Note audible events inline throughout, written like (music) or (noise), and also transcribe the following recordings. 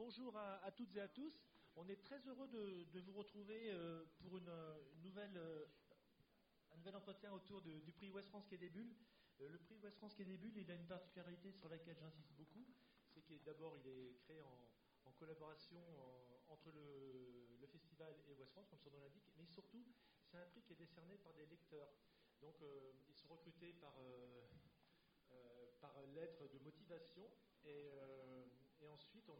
bonjour à, toutes et à tous. On est très heureux de, vous retrouver euh, pour nouvelle, euh, un nouvel entretien autour du prix West France Bulles. Euh, le prix West France Quai des Bulles, il a une particularité sur laquelle j'insiste beaucoup. C'est qu'il d'abord, il est créé en, collaboration entre le, festival et West France, comme son nom l'indique, mais surtout, c'est un prix qui est décerné par des lecteurs. Donc, ils sont recrutés par, par lettre de motivation euh, et, ensuite,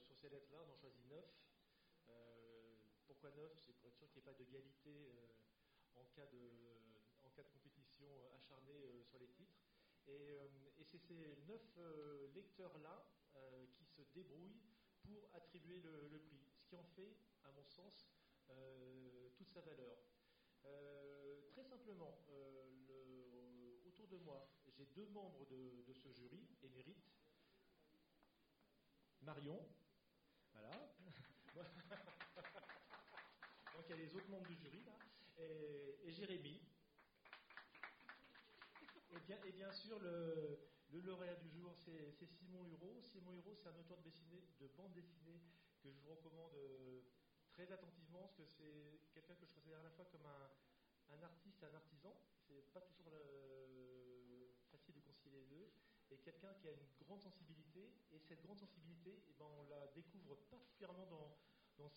sur ces lettres-là, on en choisit neuf. Euh, pourquoi neuf? C'est pour être sûr qu'il n'y ait pas d'égalité euh, en, cas de, en cas de compétition acharnée sur les titres. Et, c'est ces neuf lecteurs-là qui se débrouillent pour attribuer le, prix, ce qui en fait, à mon sens, toute sa valeur. très simplement, autour de moi, j'ai deux membres de, de ce jury émérites Marion, voilà. (laughs) Donc il y a les autres membres du jury là, et, Jérémy. Et bien, sûr, le, lauréat du jour, c'est Simon Hureau. Simon Hureau, c'est un auteur de, de bande dessinée que je vous recommande euh, très attentivement, parce que c'est quelqu'un que je considère à la fois comme un, un artiste et un artisan. C'est pas toujours facile de concilier les deux est quelqu'un qui a une grande sensibilité, et cette grande sensibilité, eh ben, on la découvre particulièrement dans, dans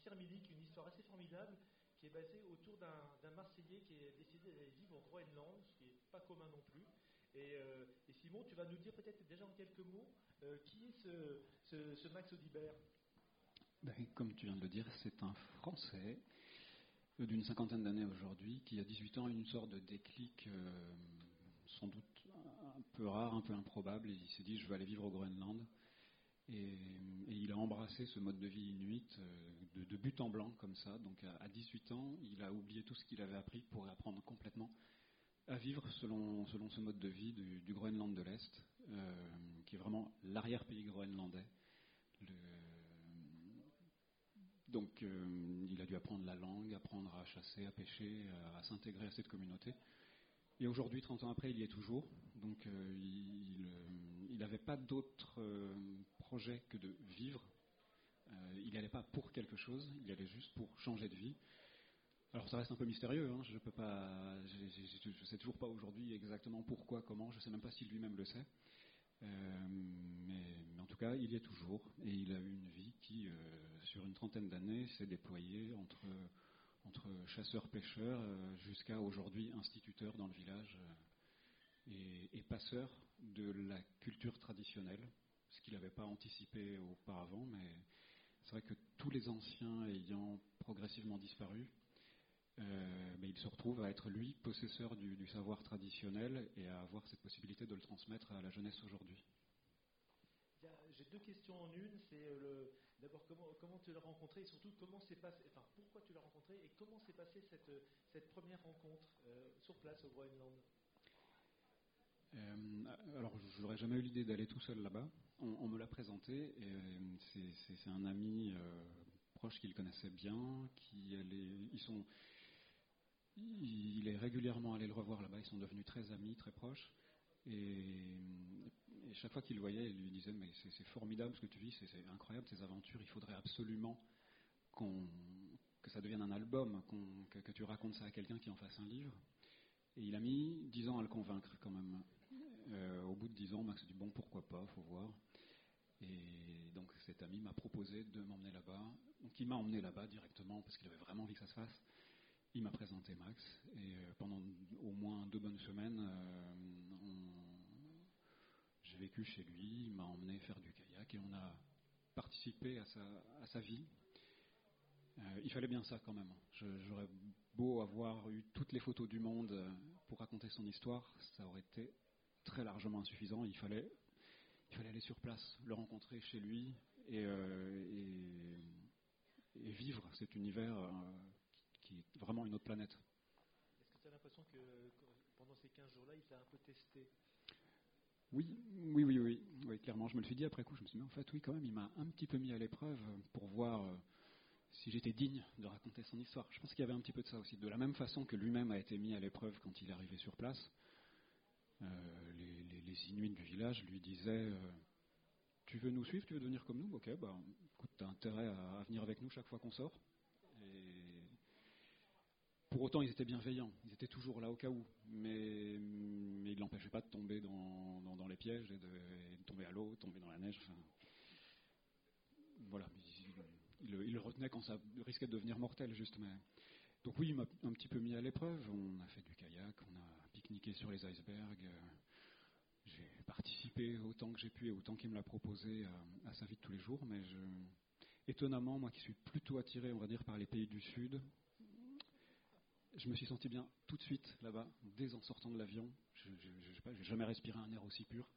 une histoire assez formidable, qui est basée autour d'un Marseillais qui est décidé d'aller vivre au Groenland, ce qui n'est pas commun non plus. Et, euh, Simon, tu vas nous dire peut-être déjà en quelques mots euh, qui est ce, Max Audibert? Ben, Comme tu viens de le dire, c'est un Français euh, d'une cinquantaine d'années aujourd'hui qui, a 18 ans, a une sorte de déclic sans doute un peu rare, un peu improbable. il s'est dit, je vais aller vivre au Groenland. Et, il a embrassé ce mode de vie inuit euh, de, but en blanc, comme ça. Donc à, 18 ans, il a oublié tout ce qu'il avait appris pour apprendre complètement à vivre selon, selon ce mode de vie du, Groenland de l'Est, euh, qui est vraiment l'arrière-pays groenlandais. donc euh, il a dû apprendre la langue, apprendre à chasser, à pêcher, à s'intégrer à cette communauté. Et aujourd'hui, 30 ans après, il y est toujours. Donc euh, il n'avait pas d'autre euh, projet que de vivre. Euh, il n'y allait pas pour quelque chose, il allait juste pour changer de vie. Alors ça reste un peu mystérieux, hein, je peux sais toujours pas aujourd'hui exactement pourquoi, comment, je sais même pas si lui-même le sait. mais, en tout cas, il y est toujours et il a eu une vie qui, sur une trentaine d'années, s'est déployée entre entre chasseur-pêcheur euh, jusqu'à aujourd'hui instituteur dans le village et, passeur de la culture traditionnelle, ce qu'il n'avait pas anticipé auparavant, mais c'est vrai que tous les anciens ayant progressivement disparu, euh, il se retrouve à être lui possesseur du, savoir traditionnel et à avoir cette possibilité de le transmettre à la jeunesse aujourd'hui. J'ai deux questions en une. C'est euh, d'abord comment, tu l'as rencontré et surtout comment passé, enfin pourquoi tu l'as rencontré et comment s'est passée cette, cette première rencontre euh, sur place au Groenland? Euh, alors, je n'aurais jamais eu l'idée d'aller tout seul là-bas. On, me l'a présenté. C'est un ami proche qu'il connaissait bien, qui sont, il est régulièrement allé le revoir là-bas. Ils sont devenus très amis, très proches. Et, chaque fois qu'il le voyait, il lui disait Mais c'est formidable ce que tu vis, c'est incroyable ces aventures, il faudrait absolument que ça devienne un album, que, tu racontes ça à quelqu'un qui en fasse un livre. Et il a mis dix ans à le convaincre quand même. Euh, au bout de dix ans, Max a dit Bon, pourquoi pas, faut voir. Et donc cet ami m'a proposé de m'emmener là-bas. Donc il m'a emmené là-bas directement parce qu'il avait vraiment envie que ça se fasse. Il m'a présenté Max et euh, pendant au moins deux bonnes semaines, euh, j'ai vécu chez lui, il m'a emmené faire du kayak et on a participé à sa, vie. Euh, il fallait bien ça quand même. J'aurais beau avoir eu toutes les photos du monde pour raconter son histoire, ça aurait été très largement insuffisant. Il fallait, il fallait aller sur place, le rencontrer chez lui et, et vivre cet univers qui est vraiment une autre planète. Est-ce que tu as l'impression que pendant ces 15 jours-là, il t'a un peu testé? Oui, oui, oui, oui, oui, clairement. Je me le suis dit après coup. Je me suis dit, mais en fait, oui, quand même, il m'a un petit peu mis à l'épreuve pour voir euh, si j'étais digne de raconter son histoire. Je pense qu'il y avait un petit peu de ça aussi. De la même façon que lui-même a été mis à l'épreuve quand il est arrivé sur place, euh, les, Inuits du village lui disaient euh, Tu veux nous suivre Tu veux devenir comme nous? Ok, bah, écoute, as intérêt à, venir avec nous chaque fois qu'on sort. Pour autant, ils étaient bienveillants, ils étaient toujours là au cas où, mais, mais ils l'empêchaient pas de tomber dans, les pièges et de, tomber à l'eau, tomber dans la neige. voilà, il, le retenait quand ça risquait de devenir mortel, juste. Mais... Donc oui, il m'a un petit peu mis à l'épreuve. On a fait du kayak, on a pique-niqué sur les icebergs. J'ai participé autant que j'ai pu et autant qu'il me l'a proposé à, sa vie de tous les jours. Mais étonnamment, moi qui suis plutôt attiré, on va dire, par les pays du Sud, je me suis senti bien tout de suite là-bas, dès en sortant de l'avion. Je n'ai jamais respiré un air aussi pur.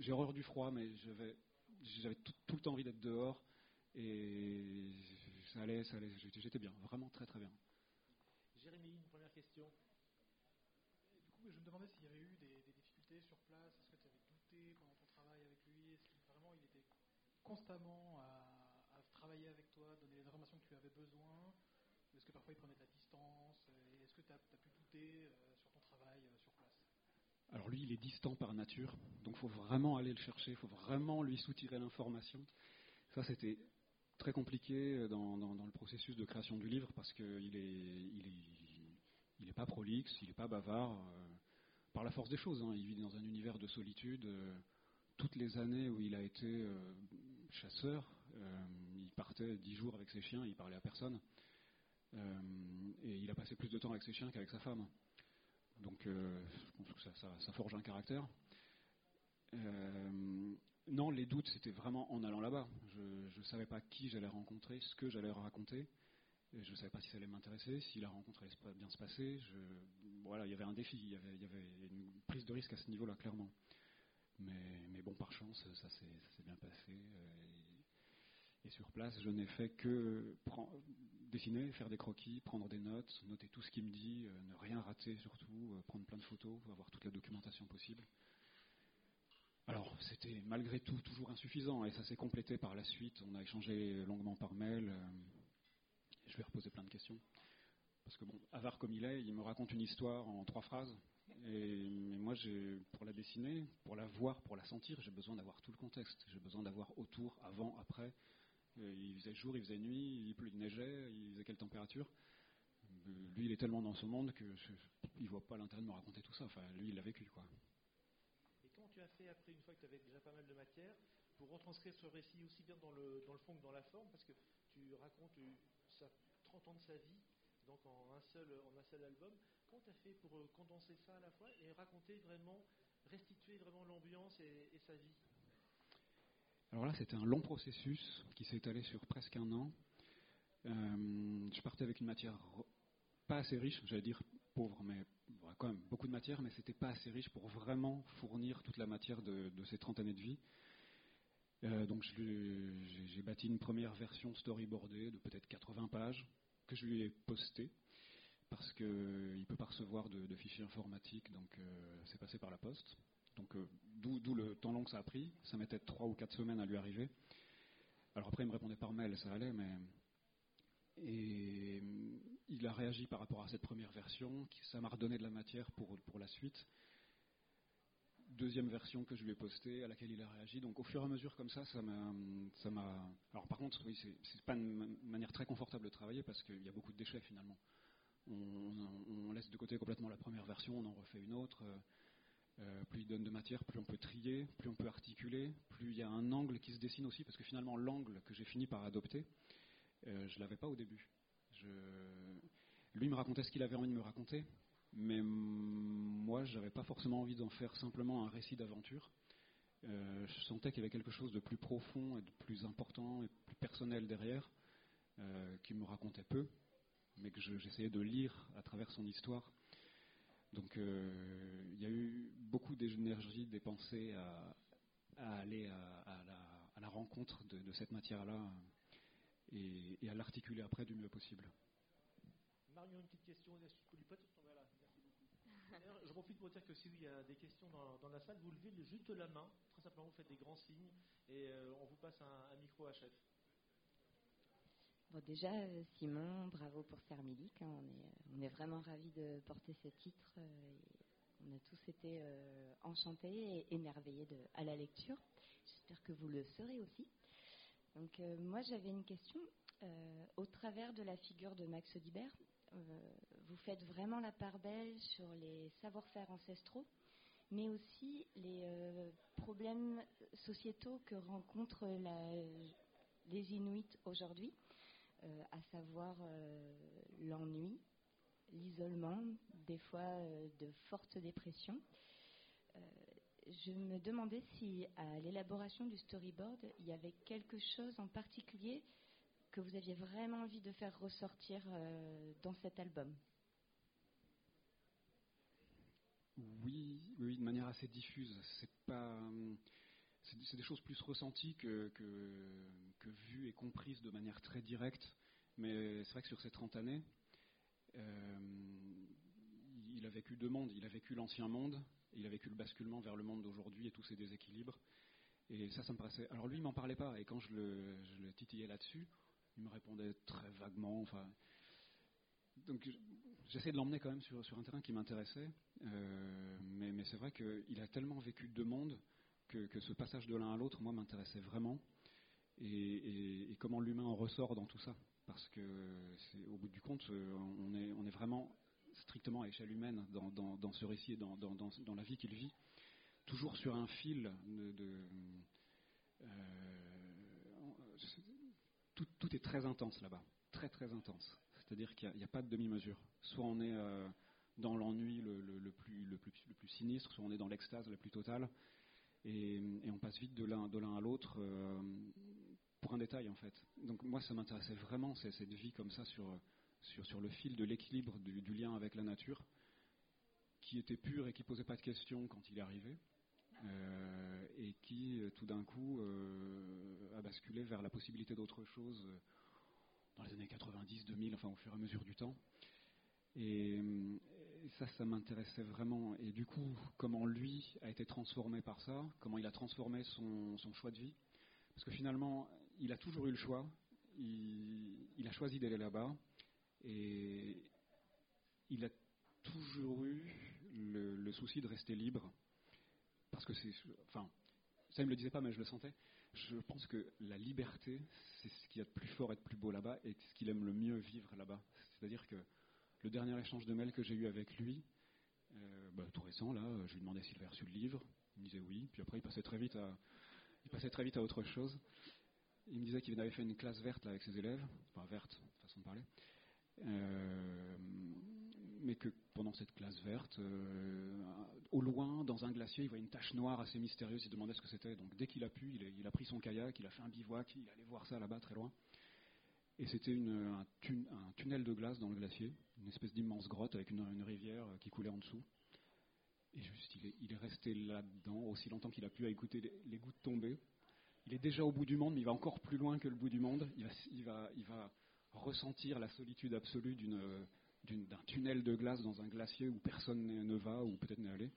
J'ai horreur du froid, mais j'avais tout, tout, le temps envie d'être dehors. Et ça allait, ça allait, j'étais bien, vraiment très très bien. Jérémy, une première question. Du coup, je me demandais s'il y avait eu des, difficultés sur place. Est-ce que tu avais douté pendant ton travail avec lui? Est-ce qu'il vraiment il était constamment à, travailler avec toi, donner les informations que tu avais besoin? Est-ce que parfois il prenait de la distance? Est-ce que tu as, pu douter euh, sur ton travail euh, sur place? Alors lui, il est distant par nature, donc il faut vraiment aller le chercher, il faut vraiment lui soutirer l'information. Ça, c'était très compliqué euh, dans, le processus de création du livre parce qu'il est, il est, pas prolixe, il n'est pas bavard. Euh, par la force des choses, hein. il vit dans un univers de solitude. Euh, toutes les années où il a été chasseur, il partait dix jours avec ses chiens, il parlait à personne. et il a passé plus de temps avec ses chiens qu'avec sa femme. Donc je pense que ça, forge un caractère. Non, les doutes, c'était vraiment en allant là-bas. Je ne savais pas qui j'allais rencontrer, ce que j'allais raconter. je ne savais pas si ça allait m'intéresser, si la rencontre allait bien se passer. voilà, il y avait un défi, il y avait, une prise de risque à ce niveau-là, clairement. Mais, bon, par chance, ça s'est bien passé. Et, sur place, je n'ai fait que dessiner, faire des croquis, prendre des notes, noter tout ce qu'il me dit, euh, ne rien rater surtout, euh, prendre plein de photos, avoir toute la documentation possible. Alors, c'était malgré tout toujours insuffisant et ça s'est complété par la suite. On a échangé longuement par mail. Euh, je ai reposé plein de questions. Parce que, bon, avare comme il est, il me raconte une histoire en trois phrases. Et, moi, pour la dessiner, pour la voir, pour la sentir, j'ai besoin d'avoir tout le contexte. J'ai besoin d'avoir autour, avant, après. Il faisait jour, il faisait nuit, il pleut, il neigeait, il faisait quelle température? Euh, lui, il est tellement dans ce monde que il voit pas l'intérêt de me raconter tout ça. Enfin, lui, il l'a vécu, quoi après, une fois que tu avais déjà pas mal de matière, pour retranscrire ce récit aussi bien dans le, dans le fond que dans la forme Parce que tu racontes ça, 30 ans de sa vie, donc en un seul, en un seul album. Comment tu as fait pour euh, condenser ça à la fois et raconter vraiment, restituer vraiment l'ambiance et, sa vie? Alors là, c'était un long processus qui s'est étalé sur presque un an. Euh, je partais avec une matière pas assez riche, j'allais dire pauvre, mais quand même beaucoup de matière, mais c'était pas assez riche pour vraiment fournir toute la matière de, ces 30 années de vie. Euh, donc j'ai bâti une première version storyboardée de peut-être 80 pages que je lui ai postée parce qu'il ne peut pas recevoir de, fichiers informatiques, donc euh, c'est passé par la poste. Donc euh, d'où le temps long que ça a pris. Ça mettait 3 ou 4 semaines à lui arriver. Alors après il me répondait par mail, ça allait, mais euh, il a réagi par rapport à cette première version, ça m'a redonné de la matière pour, pour la suite. Deuxième version que je lui ai postée, à laquelle il a réagi. Donc au fur et à mesure comme ça, ça m'a. Alors par contre, oui, c'est pas une manière très confortable de travailler parce qu'il y a beaucoup de déchets finalement. On, laisse de côté complètement la première version, on en refait une autre. Euh, plus il donne de matière, plus on peut trier, plus on peut articuler, plus il y a un angle qui se dessine aussi, parce que finalement l'angle que j'ai fini par adopter, euh, je ne l'avais pas au début. Lui me racontait ce qu'il avait envie de me raconter, mais moi, je n'avais pas forcément envie d'en faire simplement un récit d'aventure. Euh, je sentais qu'il y avait quelque chose de plus profond et de plus important et plus personnel derrière, euh, qui me racontait peu, mais que j'essayais de lire à travers son histoire. Donc il y a eu beaucoup d'énergie dépensée à, aller à, la, rencontre de cette matière-là et, à l'articuler après du mieux possible. Marion, une petite question. (laughs) Je profite pour dire que s'il y a des questions dans, la salle, vous levez juste la main, très simplement, vous faites des grands signes et euh, on vous passe un, micro à chef. Bon, déjà, euh, Simon, bravo pour Sermilic. Hein. on, est, on, est, vraiment ravis de porter ce titre. Euh, on a tous été enchantés et émerveillés de, à la lecture. J'espère que vous le serez aussi. Donc moi j'avais une question. au travers de la figure de Max Audibert, vous faites vraiment la part belle sur les savoir-faire ancestraux, mais aussi les problèmes sociétaux que rencontrent les Inuits aujourd'hui, à savoir l'ennui, l'isolement, des fois de fortes dépressions je me demandais si à l'élaboration du storyboard, il y avait quelque chose en particulier que vous aviez vraiment envie de faire ressortir euh, dans cet album. Oui, oui, de manière assez diffuse. C'est pas, c'est des choses plus ressenties que, que, vues et comprises de manière très directe. Mais c'est vrai que sur ces 30 années, euh, il a vécu deux mondes. Il a vécu l'ancien monde il a vécu le basculement vers le monde d'aujourd'hui et tous ces déséquilibres. Et ça, ça me paraissait. Alors lui, il m'en parlait pas. Et quand je le, titillais là-dessus, il me répondait très vaguement. Donc j'essaie de l'emmener quand même sur, un terrain qui m'intéressait. Euh, mais, c'est vrai qu'il a tellement vécu deux mondes que, ce passage de l'un à l'autre, moi, m'intéressait vraiment. Et, comment l'humain en ressort dans tout ça. Parce que, au bout du compte, est, on est vraiment strictement à échelle humaine dans, ce récit et dans, la vie qu'il vit, toujours sur un fil de. Euh, tout, est très intense là-bas, très très intense. C'est-à-dire qu'il n'y a, pas de demi-mesure. Soit on est euh, dans l'ennui le, plus, le, plus, le, plus, sinistre, soit on est dans l'extase la plus totale, et, on passe vite de l'un à l'autre. Euh, pour un détail en fait. Donc moi ça m'intéressait vraiment cette vie comme ça sur, sur, le fil de l'équilibre du, lien avec la nature, qui était pur et qui posait pas de questions quand il arrivé, euh, et qui euh, tout d'un coup euh, a basculé vers la possibilité d'autre chose dans les années 90, 2000, enfin au fur et à mesure du temps. Et, ça, ça m'intéressait vraiment. Et du coup, comment lui a été transformé par ça, comment il a transformé son, choix de vie. Parce que finalement, il a toujours eu le choix. il a choisi d'aller là-bas. Et il a toujours eu le, souci de rester libre, parce que c'est, enfin, ça il me le disait pas, mais je le sentais. Je pense que la liberté, c'est ce qu'il y a de plus fort et de plus beau là-bas, et ce qu'il aime le mieux vivre là-bas. C'est-à-dire que le dernier échange de mails que j'ai eu avec lui, euh, bah, tout récent, là, je lui demandais s'il avait reçu le livre. Il me disait oui, puis après il passait très vite à, il passait très vite à autre chose. Il me disait qu'il avait fait une classe verte avec ses élèves, enfin verte, façon de parler. Euh, mais que pendant cette classe verte, euh, au loin, dans un glacier, il voit une tache noire assez mystérieuse. Il demandait ce que c'était. Donc dès qu'il a pu, il a, pris son kayak, il a fait un bivouac, il allait voir ça là-bas, très loin. Et c'était un, tunnel de glace dans le glacier, une espèce d'immense grotte avec une, rivière qui coulait en dessous. Et juste, il est, resté là-dedans aussi longtemps qu'il a pu à écouter les, gouttes tomber. Il est déjà au bout du monde, mais il va encore plus loin que le bout du monde. il va, il va ressentir la solitude absolue d'un tunnel de glace dans un glacier où personne ne va ou peut-être n'est allé.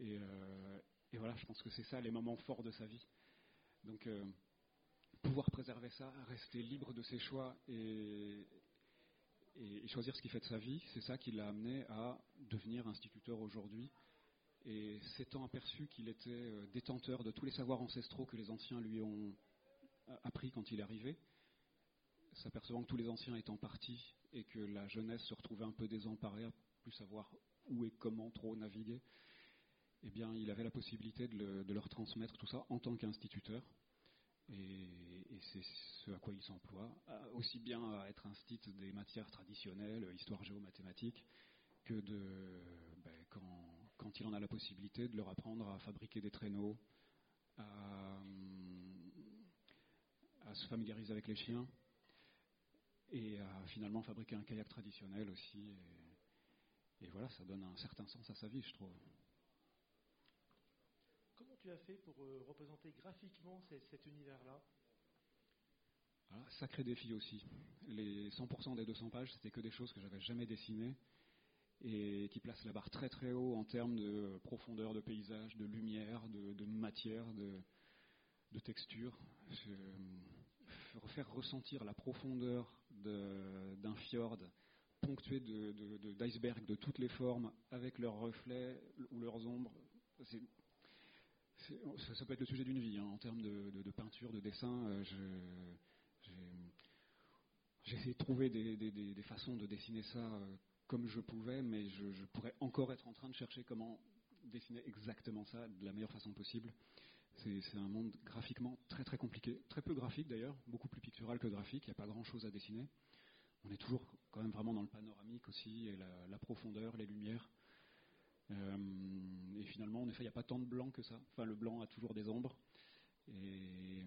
Euh, et, voilà, je pense que c'est ça les moments forts de sa vie. Donc euh, pouvoir préserver ça, rester libre de ses choix et, et, choisir ce qui fait de sa vie, c'est ça qui l'a amené à devenir instituteur aujourd'hui. Et s'étant aperçu qu'il était euh, détenteur de tous les savoirs ancestraux que les anciens lui ont appris quand il est arrivé, s'apercevant que tous les anciens étant partis et que la jeunesse se retrouvait un peu désemparée, à plus savoir où et comment trop naviguer, eh bien, il avait la possibilité de, leur transmettre tout ça en tant qu'instituteur. Et, c'est ce à quoi il s'emploie, aussi bien à être instit des matières traditionnelles, histoire géomathématique, que de, ben, quand, il en a la possibilité, de leur apprendre à fabriquer des traîneaux, à se familiariser avec les chiens, et a finalement fabriqué un kayak traditionnel aussi. Et, voilà, ça donne un certain sens à sa vie, je trouve. Comment tu as fait pour euh, représenter graphiquement cet univers-là? Sacré défi aussi. Les 100% des 200 pages, c'était que des choses que j'avais jamais dessinées et qui placent la barre très très haut en termes de profondeur de paysage, de lumière, de, matière, de, de texture. Faire ressentir la profondeur d'un fjord ponctué d'icebergs de, de, toutes les formes, avec leurs reflets ou leurs ombres. ça, peut être le sujet d'une vie. Hein. En termes de, peinture, de dessin, j'ai essayé de trouver des, façons de dessiner ça comme je pouvais, mais je, pourrais encore être en train de chercher comment dessiner exactement ça de la meilleure façon possible. C'est un monde graphiquement très très compliqué, très peu graphique d'ailleurs, beaucoup plus pictural que graphique, il n'y a pas grand chose à dessiner. On est toujours quand même vraiment dans le panoramique aussi, et la, profondeur, les lumières. Euh, et finalement, en effet, il n'y a pas tant de blanc que ça. Enfin, le blanc a toujours des ombres. Et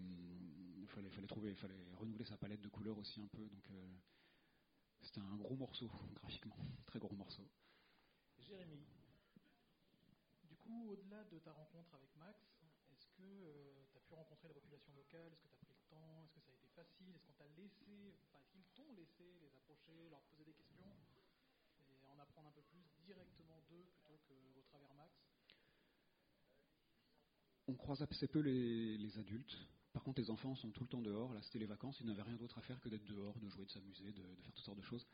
il fallait, fallait, trouver, fallait renouveler sa palette de couleurs aussi un peu. Donc, euh, c'était un gros morceau, (laughs) graphiquement, très gros morceau. Jérémy. Du coup, au-delà de ta rencontre avec Max, que euh, tu as pu rencontrer la population locale Est-ce que tu as pris le temps Est-ce que ça a été facile Est-ce qu'on t'a laissé, enfin, est-ce qu'ils t'ont laissé les approcher, leur poser des questions et en apprendre un peu plus directement d'eux plutôt qu'au travers Max? On croise assez peu les adultes. Par contre, les enfants sont tout le temps dehors. Là, c'était les vacances. Ils n'avaient rien d'autre à faire que d'être dehors, de jouer, de s'amuser, de, faire toutes sortes de choses.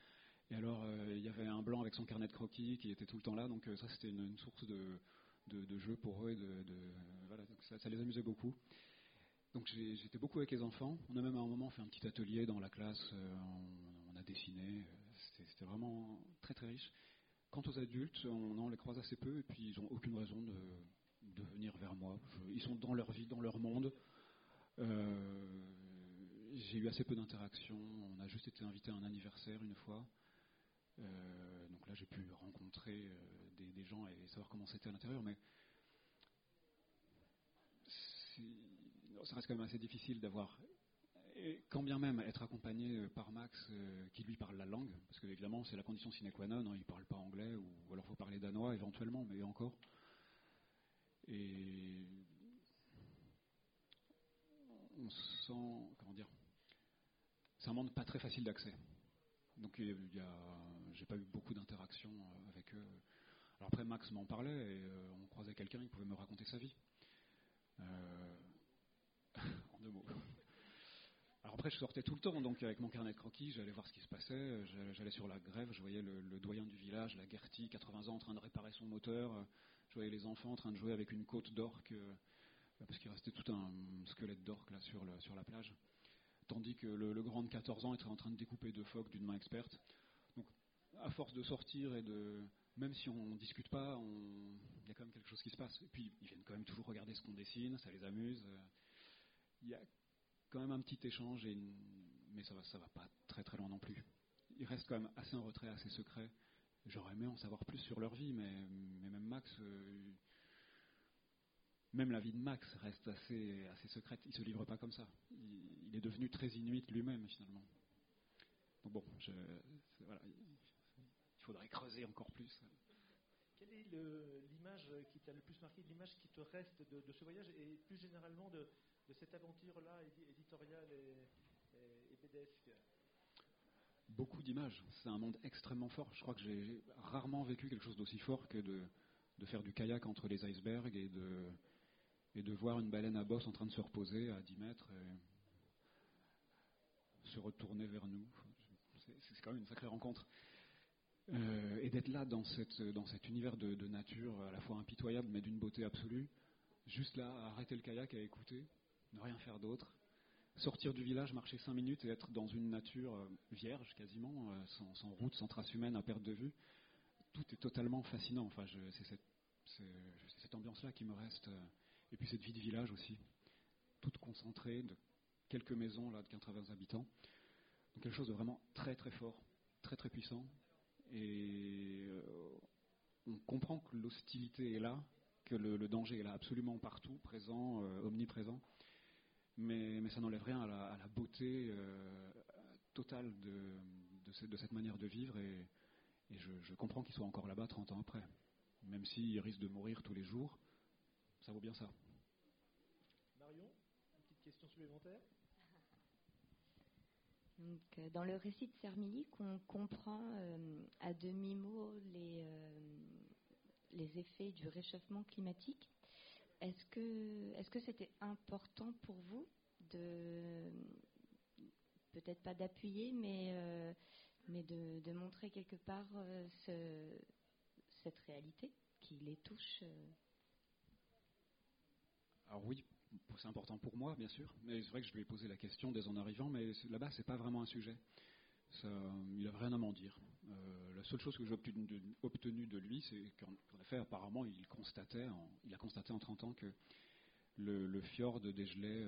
Et alors, euh, il y avait un blanc avec son carnet de croquis qui était tout le temps là. Donc, euh, ça, c'était une, source de, de, jeu pour eux. Et de, ça, les amusait beaucoup. Donc, j'étais beaucoup avec les enfants. On a même à un moment fait un petit atelier dans la classe. Euh, on, a dessiné. C'était vraiment très, très riche. Quant aux adultes, on, les croise assez peu. Et puis, ils n'ont aucune raison de, venir vers moi. ils sont dans leur vie, dans leur monde. Euh, j'ai eu assez peu d'interactions. On a juste été invité à un anniversaire une fois. Euh, donc là, j'ai pu rencontrer euh, des, gens et savoir comment c'était à l'intérieur. Mais ça reste quand même assez difficile d'avoir. quand bien même être accompagné par Max qui lui parle la langue, parce que évidemment c'est la condition sine qua non, hein, il parle pas anglais, ou, alors faut parler danois éventuellement, mais encore. Et on sent, comment dire, c'est un monde pas très facile d'accès. Donc j'ai pas eu beaucoup d'interactions euh, avec eux. Alors après Max m'en parlait et euh, on croisait quelqu'un, il pouvait me raconter sa vie. Euh, (laughs) en deux mots. Alors après je sortais tout le temps, donc avec mon carnet de croquis, j'allais voir ce qui se passait, j'allais sur la grève, je voyais le, doyen du village, la Gertie, 80 ans, en train de réparer son moteur, je voyais les enfants en train de jouer avec une côte d'orque parce qu'il restait tout un squelette d'orque là sur, sur la plage. Tandis que le, grand de 14 ans était en train de découper deux phoques d'une main experte. Donc, à force de sortir et de. Même si on ne discute pas, il y a quand même quelque chose qui se passe. Et puis, ils viennent quand même toujours regarder ce qu'on dessine, ça les amuse. Il y a quand même un petit échange, mais ça va, va pas très très loin non plus. Ils restent quand même assez en retrait, assez secrets. J'aurais aimé en savoir plus sur leur vie, mais, mais même Max, euh, même la vie de Max reste assez, assez secrète. Il ne se livre pas comme ça. Il, est devenu très inuit lui-même, finalement. Donc bon, il faudrait creuser encore plus. Quelle est l'image qui t'a le plus marqué, l'image qui te reste de, ce voyage et plus généralement de, cette aventure-là éditoriale et, et, bédesque Beaucoup d'images. C'est un monde extrêmement fort. Je crois que j'ai rarement vécu quelque chose d'aussi fort que de, de, faire du kayak entre les icebergs et de, et de voir une baleine à bosse en train de se reposer à 10 mètres et se retourner vers nous. C'est quand même une sacrée rencontre. Euh, et d'être là dans, cet univers de, nature à la fois impitoyable mais d'une beauté absolue, juste là, arrêter le kayak à écouter, ne rien faire d'autre, sortir du village, marcher 5 minutes et être dans une nature euh, vierge quasiment, euh, sans, route, sans trace humaine à perte de vue, tout est totalement fascinant. Enfin, c'est cette, ambiance-là qui me reste. Et puis cette vie de village aussi, toute concentrée, de quelques maisons là, de 80 habitants. Quelque chose de vraiment très très fort, très très puissant. Et euh, on comprend que l'hostilité est là, que le, danger est là absolument partout, présent, euh, omniprésent. Mais, ça n'enlève rien à la, beauté euh, totale de, de, cette manière de vivre. Et, je, je, comprends qu'il soit encore là-bas 30 ans après. Même s'il risque de mourir tous les jours, ça vaut bien ça. Marion, une petite question supplémentaire? Euh, dans le récit de Sermilic, on comprend euh, à demi-mot les, euh, les effets du réchauffement climatique. Est-ce que est-ce que c'était important pour vous de peut-être pas d'appuyer, mais de, montrer quelque part ce, cette réalité qui les touche oui, c'est important pour moi, bien sûr, mais c'est vrai que je lui ai posé la question dès en arrivant, mais là-bas, c'est pas vraiment un sujet. il n'a rien à m'en dire. la seule chose que j'ai obtenu, de lui, c'est qu'en effet, apparemment, il, constatait il a constaté en 30 ans que le, fjord dégelait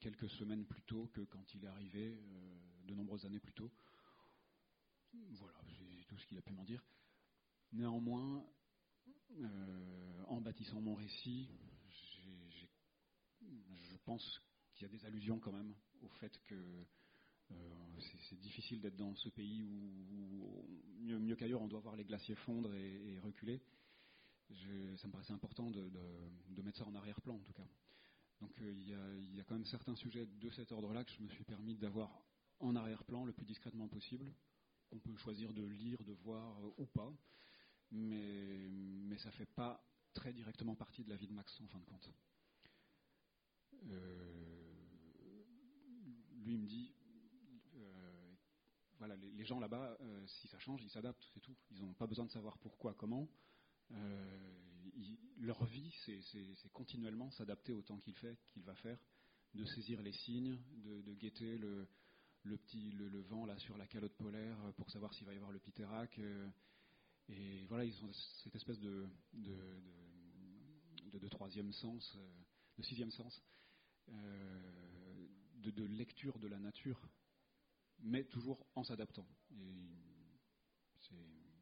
quelques semaines plus tôt que quand il est arrivé, de nombreuses années plus tôt. Voilà, c'est tout ce qu'il a pu m'en dire. Néanmoins, euh, en bâtissant mon récit, je pense qu'il y a des allusions quand même au fait que euh, c'est difficile d'être dans ce pays où, mieux, qu'ailleurs, on doit voir les glaciers fondre et, reculer. ça me paraissait important de, mettre ça en arrière-plan, en tout cas. Donc euh, il, y a, quand même certains sujets de cet ordre-là que je me suis permis d'avoir en arrière-plan le plus discrètement possible, qu'on peut choisir de lire, de voir ou pas mais, mais ça ne fait pas très directement partie de la vie de Max en fin de compte. Euh, lui me dit, euh, voilà, les, gens là-bas, euh, si ça change, ils s'adaptent, c'est tout. Ils n'ont pas besoin de savoir pourquoi, comment. leur vie, c'est continuellement s'adapter au temps qu'il fait, qu'il va faire, de saisir les signes, de, guetter le, petit le, vent là sur la calotte polaire pour savoir s'il va y avoir le pitérac. Et voilà, ils ont cette espèce de, de, troisième sens, de sixième sens, euh, de, lecture de la nature, mais toujours en s'adaptant.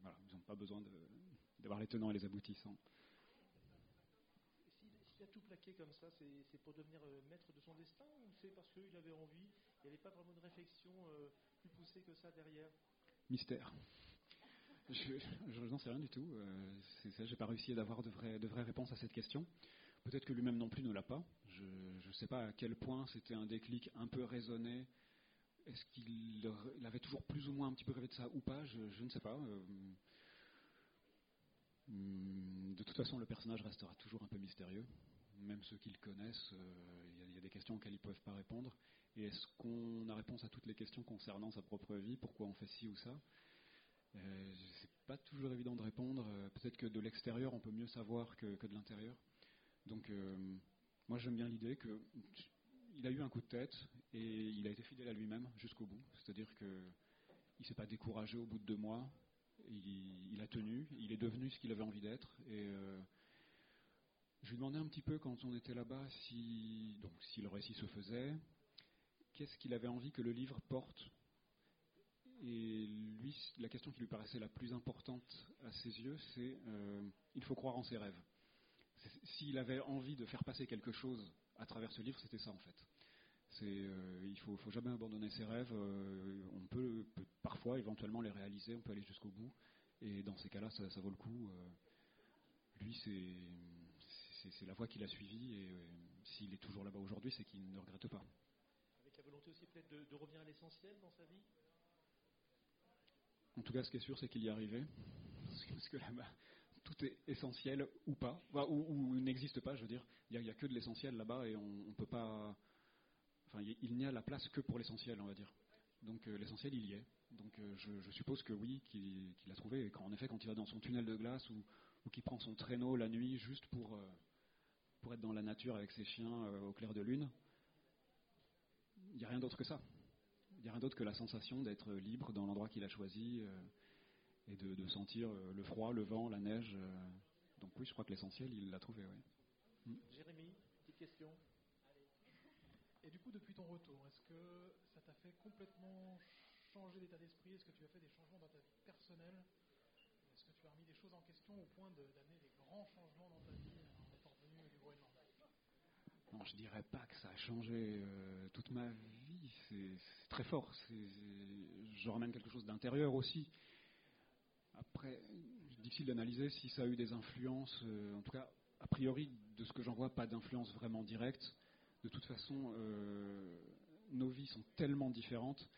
Voilà, ils n'ont pas besoin d'avoir les tenants et les aboutissants. S'il a tout plaqué comme ça, c'est pour devenir euh, maître de son destin ou c'est parce qu'il avait envie Il n'y avait pas vraiment de réflexion plus poussée que ça derrière? Mystère. Je, n'en sais rien du tout. Euh, c'est j'ai pas réussi d'avoir de vraies, de vraies réponses à cette question. Peut-être que lui-même non plus ne l'a pas. Je ne sais pas à quel point c'était un déclic un peu raisonné. Est-ce qu'il avait toujours plus ou moins un petit peu rêvé de ça ou pas? Je, ne sais pas. Euh, hmm, de toute façon, le personnage restera toujours un peu mystérieux. Même ceux qui le connaissent, euh, il y, a des questions auxquelles ils ne peuvent pas répondre. Et est-ce qu'on a réponse à toutes les questions concernant sa propre vie? Pourquoi on fait ci ou ça? Euh, c'est pas toujours évident de répondre. Euh, peut-être que de l'extérieur, on peut mieux savoir que, de l'intérieur. Donc, euh, moi, j'aime bien l'idée que il a eu un coup de tête et il a été fidèle à lui-même jusqu'au bout. C'est-à-dire que il s'est pas découragé au bout de deux mois. Il, a tenu. Il est devenu ce qu'il avait envie d'être. Et je lui demandais un petit peu quand on était là-bas si donc si le récit se faisait, qu'est-ce qu'il avait envie que le livre porte? Et lui, la question qui lui paraissait la plus importante à ses yeux, c'est euh, il faut croire en ses rêves. S'il avait envie de faire passer quelque chose à travers ce livre, c'était ça en fait. Euh, il faut, faut jamais abandonner ses rêves. Euh, on peut, parfois, éventuellement, les réaliser. On peut aller jusqu'au bout. Et dans ces cas-là, ça, vaut le coup. lui, c'est la voie qu'il a suivie. Et s'il est toujours là-bas aujourd'hui, c'est qu'il ne regrette pas. Avec la volonté aussi peut-être de revenir à l'essentiel dans sa vie? En tout cas, ce qui est sûr, c'est qu'il y arrivait. (laughs) Parce que là-bas, tout est essentiel ou pas, ou, n'existe pas, je veux dire. Il n'y a, que de l'essentiel là-bas et on ne peut pas. Enfin, il n'y a la place que pour l'essentiel, on va dire. Donc euh, l'essentiel, il y est. Donc euh, je, suppose que oui, qu'il l'a trouvé. En effet, quand il va dans son tunnel de glace ou, qu'il prend son traîneau la nuit juste pour, euh, pour être dans la nature avec ses chiens au clair de lune, il n'y a rien d'autre que ça il n'y a rien d'autre que la sensation d'être libre dans l'endroit qu'il a choisi et de, sentir euh, le froid, le vent, la neige. Euh. donc oui, je crois que l'essentiel, il l'a trouvé. Mm. Jérémy, petite question. Et du coup, depuis ton retour, est-ce que ça t'a fait complètement changer d'état d'esprit? Est-ce que tu as fait des changements dans ta vie personnelle? Est-ce que tu as remis des choses en question au point d'amener des grands changements dans ta vie en étant venu du Groenland? Non, je dirais pas que ça a changé toute ma vie. C'est très fort. je ramène quelque chose d'intérieur aussi. Après, difficile d'analyser si ça a eu des influences. Euh, en tout cas, a priori, de ce que j'en vois, pas d'influence vraiment directe. De toute façon, euh, nos vies sont tellement différentes.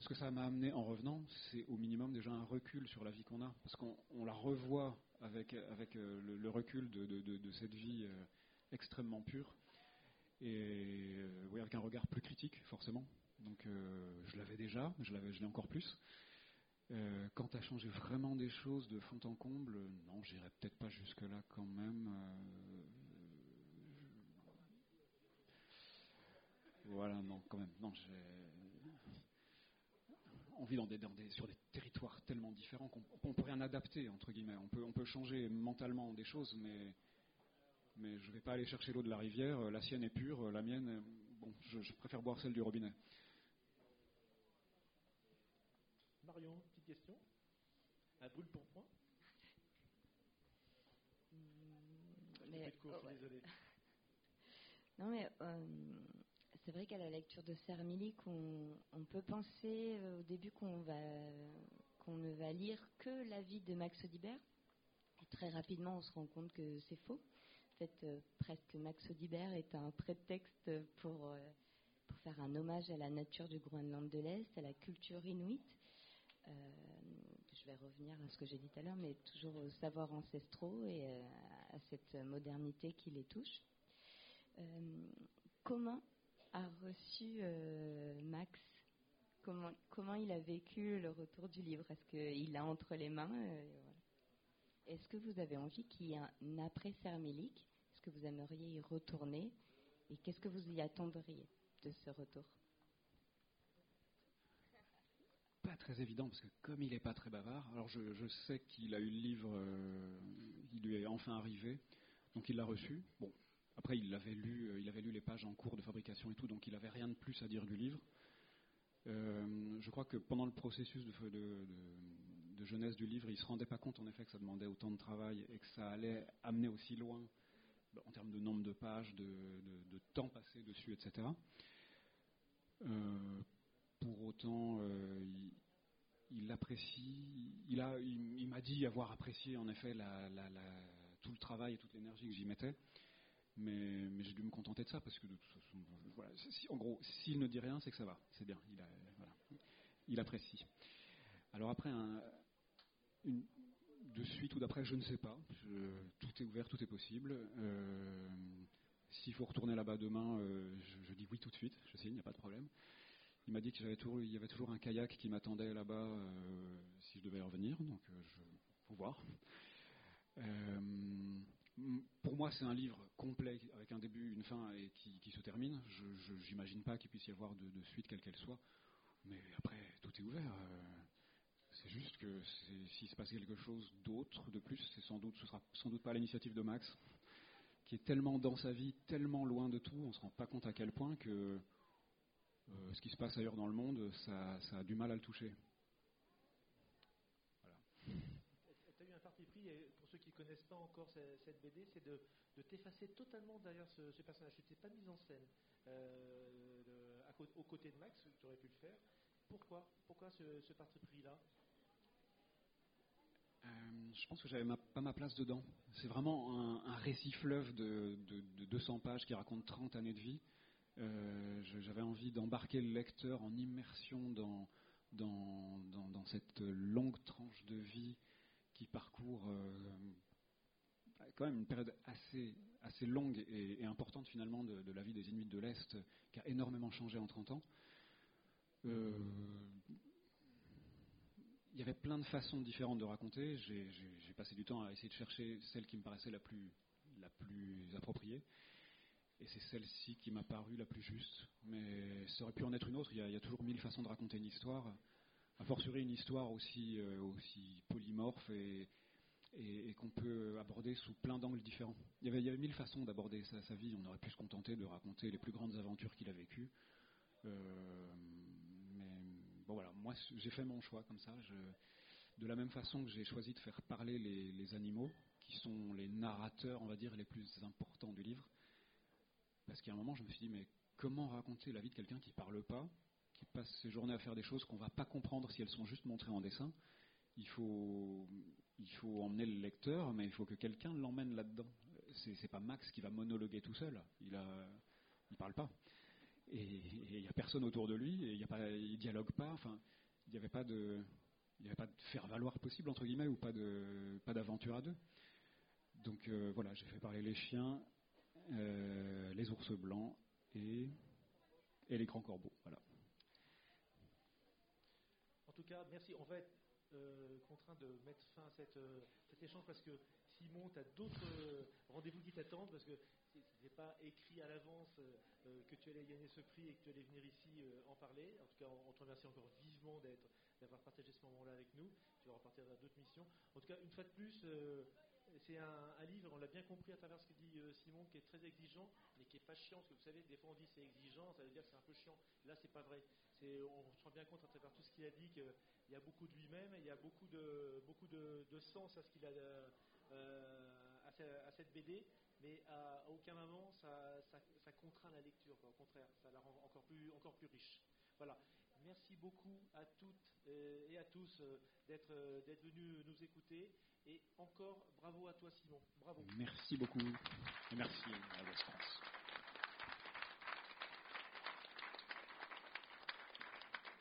Ce que ça m'a amené en revenant, c'est au minimum déjà un recul sur la vie qu'on a, parce qu'on la revoit avec, euh, le, recul de, cette vie extrêmement pure, et oui, avec un regard plus critique, forcément. Donc je l'avais déjà, je l'ai encore plus. Euh, quant à changer vraiment des choses de fond en comble, non, j'irai peut-être pas jusque-là quand même. Euh, Voilà, non, quand même. Non, on vit dans sur des territoires tellement différents qu'on ne peut rien adapter, entre guillemets. On peut, changer mentalement des choses, mais, je ne vais pas aller chercher l'eau de la rivière. La sienne est pure, la mienne, bon, je, préfère boire celle du robinet. Marion, question Un brûle pour point mais, oh, (laughs) Non, mais euh, c'est vrai qu'à la lecture de Sermilic, on, on peut penser euh, au début qu'on va qu'on ne va lire que la vie de Max Audibert. Et très rapidement, on se rend compte que c'est faux. En fait, euh, presque Max Audibert est un prétexte pour, pour faire un hommage à la nature du Groenland de l'Est, à la culture inuite. Je vais revenir à ce que j'ai dit tout à l'heure, mais toujours aux savoirs ancestraux et à cette modernité qui les touche. comment a reçu euh, Max comment, il a vécu le retour du livre? Est-ce qu'il l'a entre les mains euh, Est-ce que vous avez envie qu'il y ait un après Sermélique Est-ce que vous aimeriez y retourner? Et qu'est-ce que vous y attendriez de ce retour? Pas très évident, parce que comme il n'est pas très bavard, alors je, sais qu'il a eu le livre, euh, il lui est enfin arrivé, donc il l'a reçu. Bon, après, il avait lu, euh, il avait lu les pages en cours de fabrication et tout, donc il n'avait rien de plus à dire du livre. Euh, je crois que pendant le processus de, jeunesse du livre, il se rendait pas compte en effet que ça demandait autant de travail et que ça allait amener aussi loin bah, en termes de nombre de pages, de, temps passé dessus, etc. pour autant, il, apprécie, il, m'a dit avoir apprécié en effet tout le travail et toute l'énergie que j'y mettais. Mais, j'ai dû me contenter de ça parce que de toute façon, voilà, en gros, s'il ne dit rien, c'est que ça va, c'est bien, il, apprécie. Alors après, de suite ou d'après, je ne sais pas. tout est ouvert, tout est possible. Euh, s'il faut retourner là-bas demain, euh, je, dis oui tout de suite, je sais, il n'y a pas de problème. Il m'a dit qu'il y avait toujours un kayak qui m'attendait là-bas euh, si je devais revenir, donc il faut voir pour moi, c'est un livre complet avec un début, une fin et qui, se termine. Je n'imagine pas qu'il puisse y avoir de, suite, quelle qu'elle soit. Mais après, tout est ouvert. Euh, c'est juste que s'il se passe quelque chose d'autre, de plus, c'est sans doute, ce sera sans doute pas l'initiative de Max, qui est tellement dans sa vie, tellement loin de tout, on se rend pas compte à quel point que euh, ce qui se passe ailleurs dans le monde, ça, ça a du mal à le toucher. connaissent pas encore cette, BD, c'est de, t'effacer totalement derrière ce, personnage. Tu n'es pas mise en scène euh, aux côtés de Max, tu aurais pu le faire. Pourquoi? Pourquoi ce, parti pris-là? Euh, je pense que j'avais pas ma place dedans. C'est vraiment un, récit fleuve de, 200 pages qui raconte 30 années de vie. Euh, j'avais envie d'embarquer le lecteur en immersion dans, cette longue tranche de vie qui parcourt quand même une période assez, longue et, importante finalement de, la vie des Inuits de l'Est, qui a énormément changé en 30 ans. Euh, il y avait plein de façons différentes de raconter. J'ai passé du temps à essayer de chercher celle qui me paraissait la plus appropriée. Et c'est celle-ci qui m'a paru la plus juste. Mais ça aurait pu en être une autre. Il y, a, toujours mille façons de raconter une histoire. A fortiori une histoire aussi, euh, polymorphe et, qu'on peut aborder sous plein d'angles différents. Il y, avait, il y avait mille façons d'aborder sa, vie. On aurait pu se contenter de raconter les plus grandes aventures qu'il a vécues. Euh, mais bon voilà, moi j'ai fait mon choix comme ça. de la même façon que j'ai choisi de faire parler les, animaux, qui sont les narrateurs, on va dire, les plus importants du livre. Parce qu'à un moment, je me suis dit, mais comment raconter la vie de quelqu'un qui parle pas, qui passe ses journées à faire des choses qu'on va pas comprendre si elles sont juste montrées en dessin? Il faut, il faut emmener le lecteur, mais il faut que quelqu'un l'emmène là-dedans. C'est pas Max qui va monologuer tout seul. Il a, il parle pas. Et il n'y a personne autour de lui, et il ne dialogue pas. Enfin, il n'y avait pas de, il avait pas de faire valoir possible entre guillemets ou pas de, pas d'aventure à deux. Donc euh, voilà, j'ai fait parler les chiens, euh, les ours blancs et, les grands corbeaux. Voilà. En tout cas, merci. On va être euh, contraint de mettre fin à euh, cet échange parce que Simon, tu as d'autres euh, rendez-vous qui t'attendent parce que j'ai pas écrit à l'avance que tu allais gagner ce prix et que tu allais venir ici en parler. En tout cas, on, te remercie encore vivement d'avoir partagé ce moment-là avec nous. Tu vas repartir vers d'autres missions. En tout cas, une fois de plus, c'est un, livre, on l'a bien compris à travers ce que dit euh, Simon, qui est très exigeant, mais qui n'est pas chiant. Parce que vous savez, des fois on dit c'est exigeant, ça veut dire que c'est un peu chiant. Là, c'est pas vrai. On se rend bien compte à travers tout ce qu'il a dit qu'il y a beaucoup de lui-même, il y a beaucoup de, beaucoup de, sens à ce qu'il a euh, à, cette BD, mais à, aucun moment ça, contraint la lecture. Au contraire, ça la rend encore plus, encore plus riche. Voilà. Merci beaucoup à toutes euh, et à tous d'être venus nous écouter. Et encore bravo à toi Simon. Bravo. Merci beaucoup. Merci à France.